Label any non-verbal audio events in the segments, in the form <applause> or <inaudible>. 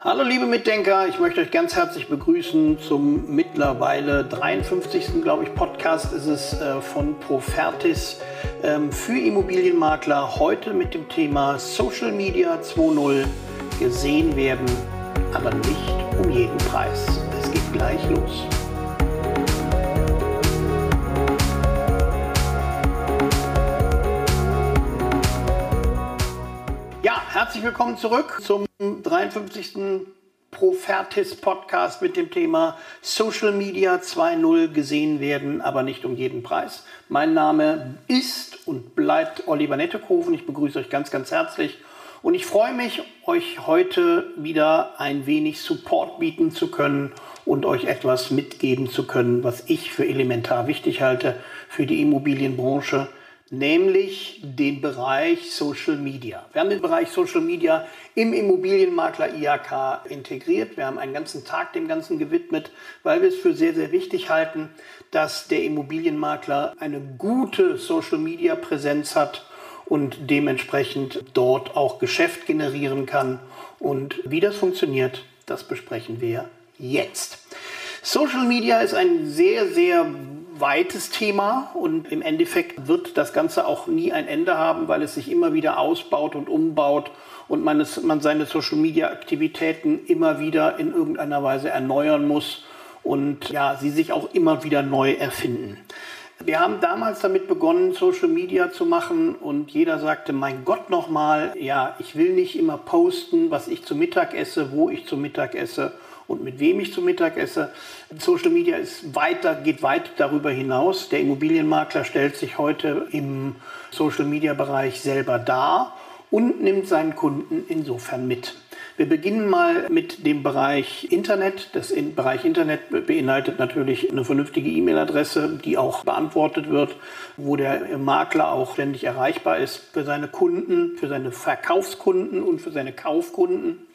Hallo liebe Mitdenker, ich möchte euch ganz herzlich begrüßen zum mittlerweile 53. glaube ich Podcast ist es äh, von Profertis ähm, für Immobilienmakler. Heute mit dem Thema Social Media 2.0 gesehen werden, aber nicht um jeden Preis. Es geht gleich los. Herzlich willkommen zurück zum 53. Profertis Podcast mit dem Thema Social Media 2.0 gesehen werden, aber nicht um jeden Preis. Mein Name ist und bleibt Oliver Nettekofen. Ich begrüße euch ganz, ganz herzlich und ich freue mich, euch heute wieder ein wenig Support bieten zu können und euch etwas mitgeben zu können, was ich für elementar wichtig halte für die Immobilienbranche nämlich den Bereich Social Media. Wir haben den Bereich Social Media im Immobilienmakler IHK integriert. Wir haben einen ganzen Tag dem Ganzen gewidmet, weil wir es für sehr, sehr wichtig halten, dass der Immobilienmakler eine gute Social Media Präsenz hat und dementsprechend dort auch Geschäft generieren kann. Und wie das funktioniert, das besprechen wir jetzt. Social Media ist ein sehr, sehr weites Thema und im Endeffekt wird das Ganze auch nie ein Ende haben, weil es sich immer wieder ausbaut und umbaut und man, es, man seine Social-Media-Aktivitäten immer wieder in irgendeiner Weise erneuern muss und ja, sie sich auch immer wieder neu erfinden. Wir haben damals damit begonnen, Social Media zu machen und jeder sagte, mein Gott nochmal, ja, ich will nicht immer posten, was ich zu Mittag esse, wo ich zu Mittag esse und mit wem ich zu Mittag esse. Social Media ist weiter, geht weit darüber hinaus. Der Immobilienmakler stellt sich heute im Social Media Bereich selber dar und nimmt seinen Kunden insofern mit. Wir beginnen mal mit dem Bereich Internet. Das Bereich Internet beinhaltet natürlich eine vernünftige E-Mail-Adresse, die auch beantwortet wird, wo der Makler auch ständig erreichbar ist für seine Kunden, für seine Verkaufskunden und für seine Kaufkunden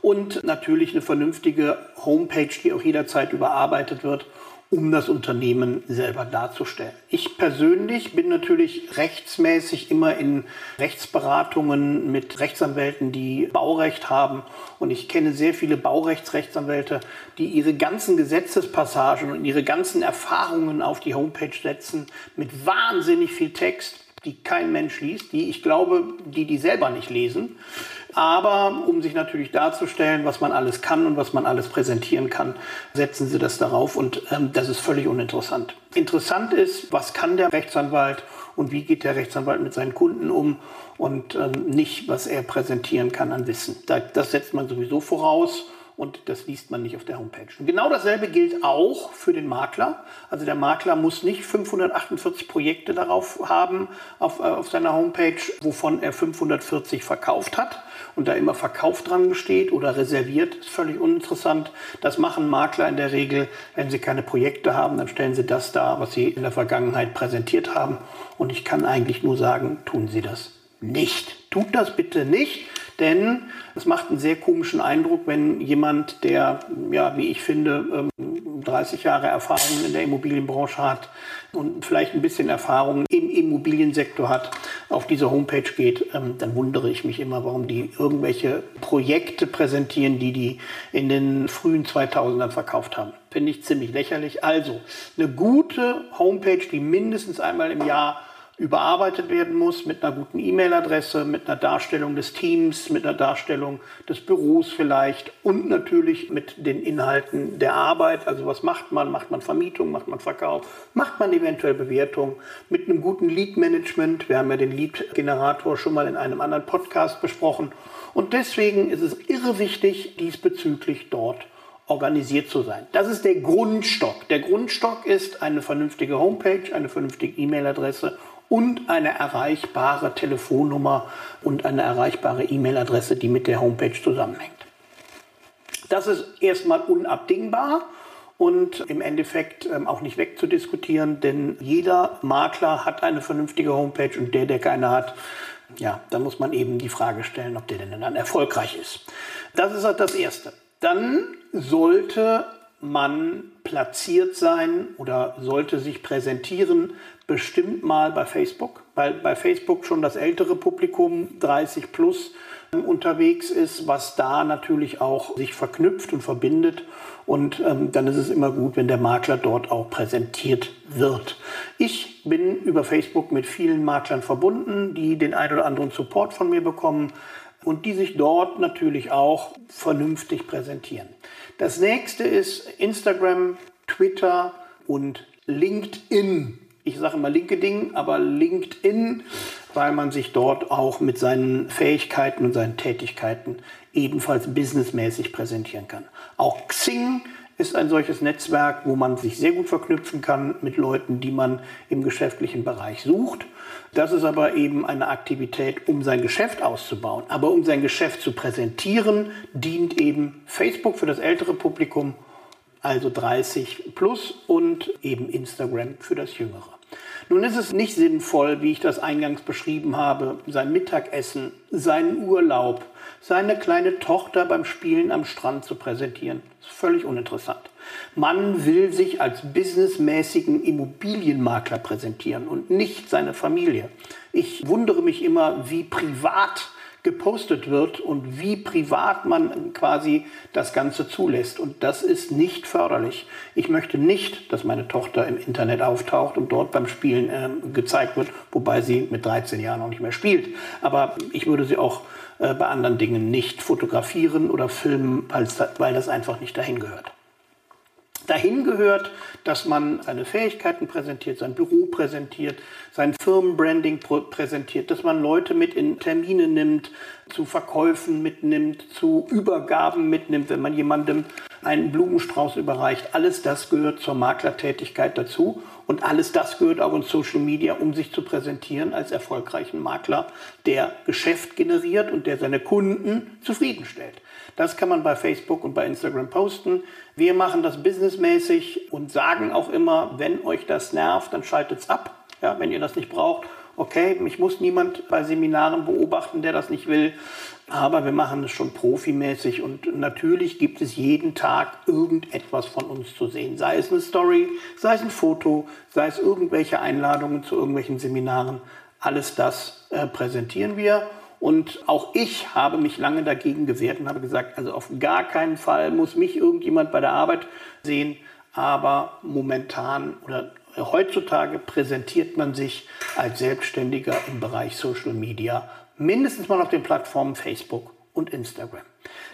und natürlich eine vernünftige Homepage, die auch jederzeit überarbeitet wird, um das Unternehmen selber darzustellen. Ich persönlich bin natürlich rechtsmäßig immer in Rechtsberatungen mit Rechtsanwälten, die Baurecht haben. Und ich kenne sehr viele Baurechtsrechtsanwälte, die ihre ganzen Gesetzespassagen und ihre ganzen Erfahrungen auf die Homepage setzen mit wahnsinnig viel Text die kein Mensch liest, die ich glaube, die die selber nicht lesen. Aber um sich natürlich darzustellen, was man alles kann und was man alles präsentieren kann, setzen sie das darauf und ähm, das ist völlig uninteressant. Interessant ist, was kann der Rechtsanwalt und wie geht der Rechtsanwalt mit seinen Kunden um und ähm, nicht, was er präsentieren kann an Wissen. Da, das setzt man sowieso voraus und das liest man nicht auf der Homepage. Und genau dasselbe gilt auch für den Makler. Also der Makler muss nicht 548 Projekte darauf haben auf, äh, auf seiner Homepage, wovon er 540 verkauft hat und da immer Verkauf dran steht oder reserviert, ist völlig uninteressant. Das machen Makler in der Regel, wenn sie keine Projekte haben, dann stellen sie das dar, was sie in der Vergangenheit präsentiert haben. Und ich kann eigentlich nur sagen, tun sie das nicht. Tut das bitte nicht. Denn es macht einen sehr komischen Eindruck, wenn jemand, der, ja, wie ich finde, 30 ähm, Jahre Erfahrung in der Immobilienbranche hat und vielleicht ein bisschen Erfahrung im Immobiliensektor hat, auf diese Homepage geht, ähm, dann wundere ich mich immer, warum die irgendwelche Projekte präsentieren, die die in den frühen 2000ern verkauft haben. Finde ich ziemlich lächerlich. Also eine gute Homepage, die mindestens einmal im Jahr überarbeitet werden muss mit einer guten E-Mail-Adresse, mit einer Darstellung des Teams, mit einer Darstellung des Büros vielleicht und natürlich mit den Inhalten der Arbeit. Also was macht man? Macht man Vermietung? Macht man Verkauf? Macht man eventuell Bewertung? Mit einem guten Lead-Management. Wir haben ja den Lead-Generator schon mal in einem anderen Podcast besprochen. Und deswegen ist es irre wichtig, diesbezüglich dort organisiert zu sein. Das ist der Grundstock. Der Grundstock ist eine vernünftige Homepage, eine vernünftige E-Mail-Adresse und eine erreichbare Telefonnummer und eine erreichbare E-Mail-Adresse, die mit der Homepage zusammenhängt. Das ist erstmal unabdingbar und im Endeffekt ähm, auch nicht wegzudiskutieren, denn jeder Makler hat eine vernünftige Homepage und der, der keine hat, ja, da muss man eben die Frage stellen, ob der denn dann erfolgreich ist. Das ist halt das Erste. Dann sollte man platziert sein oder sollte sich präsentieren, bestimmt mal bei Facebook, weil bei Facebook schon das ältere Publikum 30 plus unterwegs ist, was da natürlich auch sich verknüpft und verbindet. Und ähm, dann ist es immer gut, wenn der Makler dort auch präsentiert wird. Ich bin über Facebook mit vielen Maklern verbunden, die den ein oder anderen Support von mir bekommen und die sich dort natürlich auch vernünftig präsentieren. Das nächste ist Instagram, Twitter und LinkedIn. Ich sage immer LinkedIn, aber LinkedIn, weil man sich dort auch mit seinen Fähigkeiten und seinen Tätigkeiten ebenfalls businessmäßig präsentieren kann. Auch Xing ist ein solches Netzwerk, wo man sich sehr gut verknüpfen kann mit Leuten, die man im geschäftlichen Bereich sucht. Das ist aber eben eine Aktivität, um sein Geschäft auszubauen. Aber um sein Geschäft zu präsentieren, dient eben Facebook für das ältere Publikum, also 30 plus und eben Instagram für das jüngere. Nun ist es nicht sinnvoll, wie ich das eingangs beschrieben habe, sein Mittagessen, seinen Urlaub, seine kleine Tochter beim Spielen am Strand zu präsentieren. Das ist völlig uninteressant. Man will sich als businessmäßigen Immobilienmakler präsentieren und nicht seine Familie. Ich wundere mich immer, wie privat gepostet wird und wie privat man quasi das Ganze zulässt. Und das ist nicht förderlich. Ich möchte nicht, dass meine Tochter im Internet auftaucht und dort beim Spielen äh, gezeigt wird, wobei sie mit 13 Jahren noch nicht mehr spielt. Aber ich würde sie auch äh, bei anderen Dingen nicht fotografieren oder filmen, weil das einfach nicht dahin gehört dahin gehört, dass man seine Fähigkeiten präsentiert, sein Büro präsentiert, sein Firmenbranding präsentiert, dass man Leute mit in Termine nimmt, zu Verkäufen mitnimmt, zu Übergaben mitnimmt, wenn man jemandem einen Blumenstrauß überreicht. Alles das gehört zur Maklertätigkeit dazu und alles das gehört auch in Social Media, um sich zu präsentieren als erfolgreichen Makler, der Geschäft generiert und der seine Kunden zufriedenstellt. Das kann man bei Facebook und bei Instagram posten. Wir machen das businessmäßig und sagen auch immer, wenn euch das nervt, dann schaltet es ab. Ja, wenn ihr das nicht braucht, okay, mich muss niemand bei Seminaren beobachten, der das nicht will. Aber wir machen es schon profimäßig und natürlich gibt es jeden Tag irgendetwas von uns zu sehen. Sei es eine Story, sei es ein Foto, sei es irgendwelche Einladungen zu irgendwelchen Seminaren. Alles das äh, präsentieren wir und auch ich habe mich lange dagegen gewehrt und habe gesagt, also auf gar keinen Fall muss mich irgendjemand bei der Arbeit sehen. Aber momentan oder heutzutage präsentiert man sich als Selbstständiger im Bereich Social Media, mindestens mal auf den Plattformen Facebook und Instagram.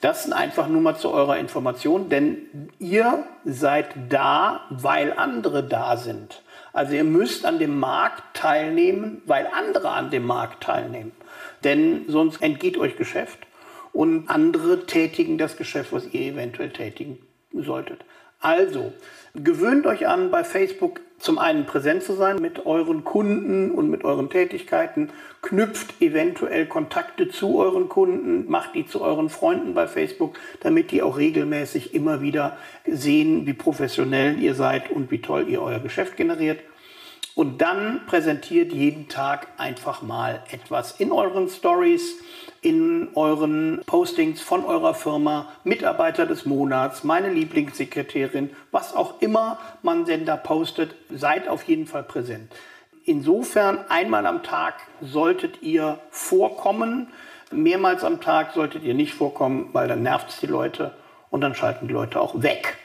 Das sind einfach nur mal zu eurer Information, denn ihr seid da, weil andere da sind. Also ihr müsst an dem Markt teilnehmen, weil andere an dem Markt teilnehmen denn sonst entgeht euch Geschäft und andere tätigen das Geschäft, was ihr eventuell tätigen solltet. Also, gewöhnt euch an, bei Facebook zum einen präsent zu sein mit euren Kunden und mit euren Tätigkeiten, knüpft eventuell Kontakte zu euren Kunden, macht die zu euren Freunden bei Facebook, damit die auch regelmäßig immer wieder sehen, wie professionell ihr seid und wie toll ihr euer Geschäft generiert. Und dann präsentiert jeden Tag einfach mal etwas in euren Stories, in euren Postings von eurer Firma, Mitarbeiter des Monats, meine Lieblingssekretärin, was auch immer man denn da postet, seid auf jeden Fall präsent. Insofern einmal am Tag solltet ihr vorkommen. Mehrmals am Tag solltet ihr nicht vorkommen, weil dann nervt es die Leute und dann schalten die Leute auch weg.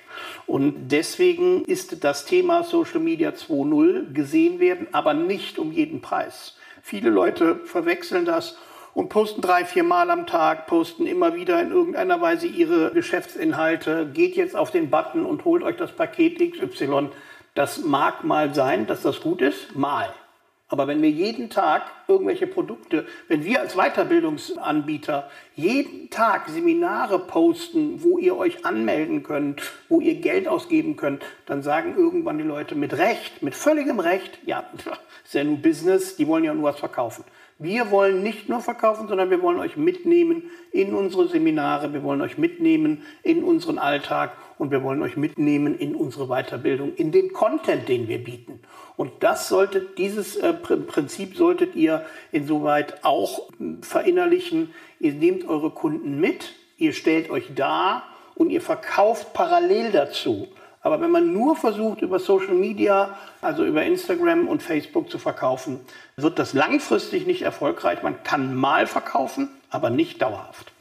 Und deswegen ist das Thema Social Media 2.0 gesehen werden, aber nicht um jeden Preis. Viele Leute verwechseln das und posten drei, vier Mal am Tag, posten immer wieder in irgendeiner Weise ihre Geschäftsinhalte. Geht jetzt auf den Button und holt euch das Paket XY. Das mag mal sein, dass das gut ist, mal. Aber wenn wir jeden Tag irgendwelche Produkte, wenn wir als Weiterbildungsanbieter jeden Tag Seminare posten, wo ihr euch anmelden könnt, wo ihr Geld ausgeben könnt, dann sagen irgendwann die Leute mit Recht, mit völligem Recht, ja, <laughs> ist ja nur Business, die wollen ja nur was verkaufen. Wir wollen nicht nur verkaufen, sondern wir wollen euch mitnehmen in unsere Seminare, wir wollen euch mitnehmen in unseren Alltag und wir wollen euch mitnehmen in unsere Weiterbildung, in den Content, den wir bieten. Und das solltet, dieses äh, Prinzip solltet ihr insoweit auch verinnerlichen. Ihr nehmt eure Kunden mit, ihr stellt euch dar und ihr verkauft parallel dazu Aber wenn man nur versucht, über Social Media, also über Instagram und Facebook zu verkaufen, wird das langfristig nicht erfolgreich. Man kann mal verkaufen, aber nicht dauerhaft.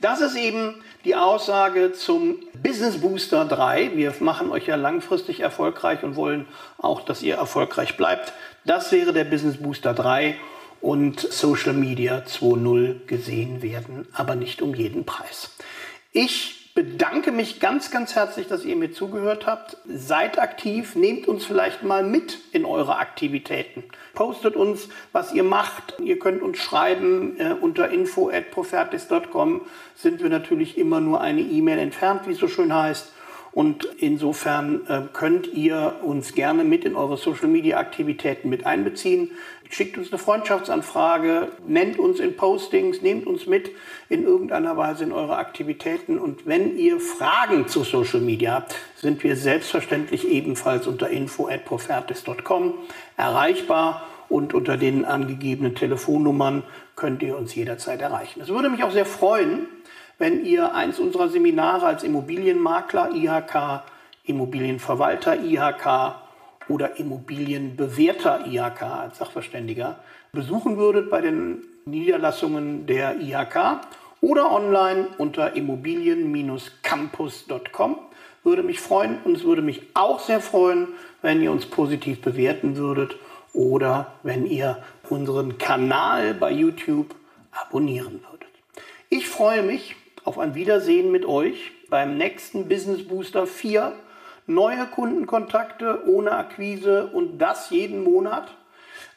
Das ist eben die Aussage zum Business Booster 3. Wir machen euch ja langfristig erfolgreich und wollen auch, dass ihr erfolgreich bleibt. Das wäre der Business Booster 3 und Social Media 2.0 gesehen werden, aber nicht um jeden Preis. Ich bedanke mich ganz, ganz herzlich, dass ihr mir zugehört habt. Seid aktiv, nehmt uns vielleicht mal mit in eure Aktivitäten. Postet uns, was ihr macht. Ihr könnt uns schreiben äh, unter info@profertis.com. Sind wir natürlich immer nur eine E-Mail entfernt, wie es so schön heißt. Und insofern äh, könnt ihr uns gerne mit in eure Social-Media-Aktivitäten mit einbeziehen. Schickt uns eine Freundschaftsanfrage, nennt uns in Postings, nehmt uns mit in irgendeiner Weise in eure Aktivitäten. Und wenn ihr Fragen zu Social Media habt, sind wir selbstverständlich ebenfalls unter info@profertis.com erreichbar und unter den angegebenen Telefonnummern könnt ihr uns jederzeit erreichen. Es würde mich auch sehr freuen, wenn ihr eins unserer Seminare als Immobilienmakler, IHK, Immobilienverwalter, IHK oder Immobilienbewerter, IHK als Sachverständiger, besuchen würdet bei den Niederlassungen der IHK oder online unter immobilien-campus.com. Würde mich freuen und es würde mich auch sehr freuen, wenn ihr uns positiv bewerten würdet oder wenn ihr unseren Kanal bei YouTube abonnieren würdet. Ich freue mich auf ein Wiedersehen mit euch beim nächsten Business Booster 4. Neue Kundenkontakte ohne Akquise und das jeden Monat.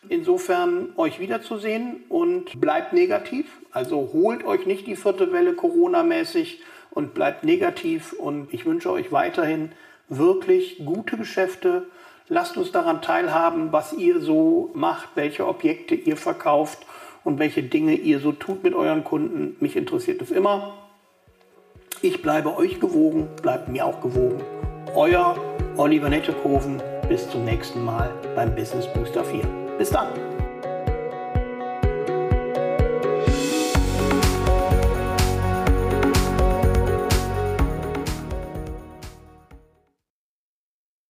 Insofern euch wiederzusehen und bleibt negativ. Also holt euch nicht die vierte Welle Corona-mäßig und bleibt negativ. Und ich wünsche euch weiterhin wirklich gute Geschäfte. Lasst uns daran teilhaben, was ihr so macht, welche Objekte ihr verkauft und welche Dinge ihr so tut mit euren Kunden. Mich interessiert es immer. Ich bleibe euch gewogen, bleibt mir auch gewogen. Euer Oliver Nettekoven. Bis zum nächsten Mal beim Business Booster 4. Bis dann.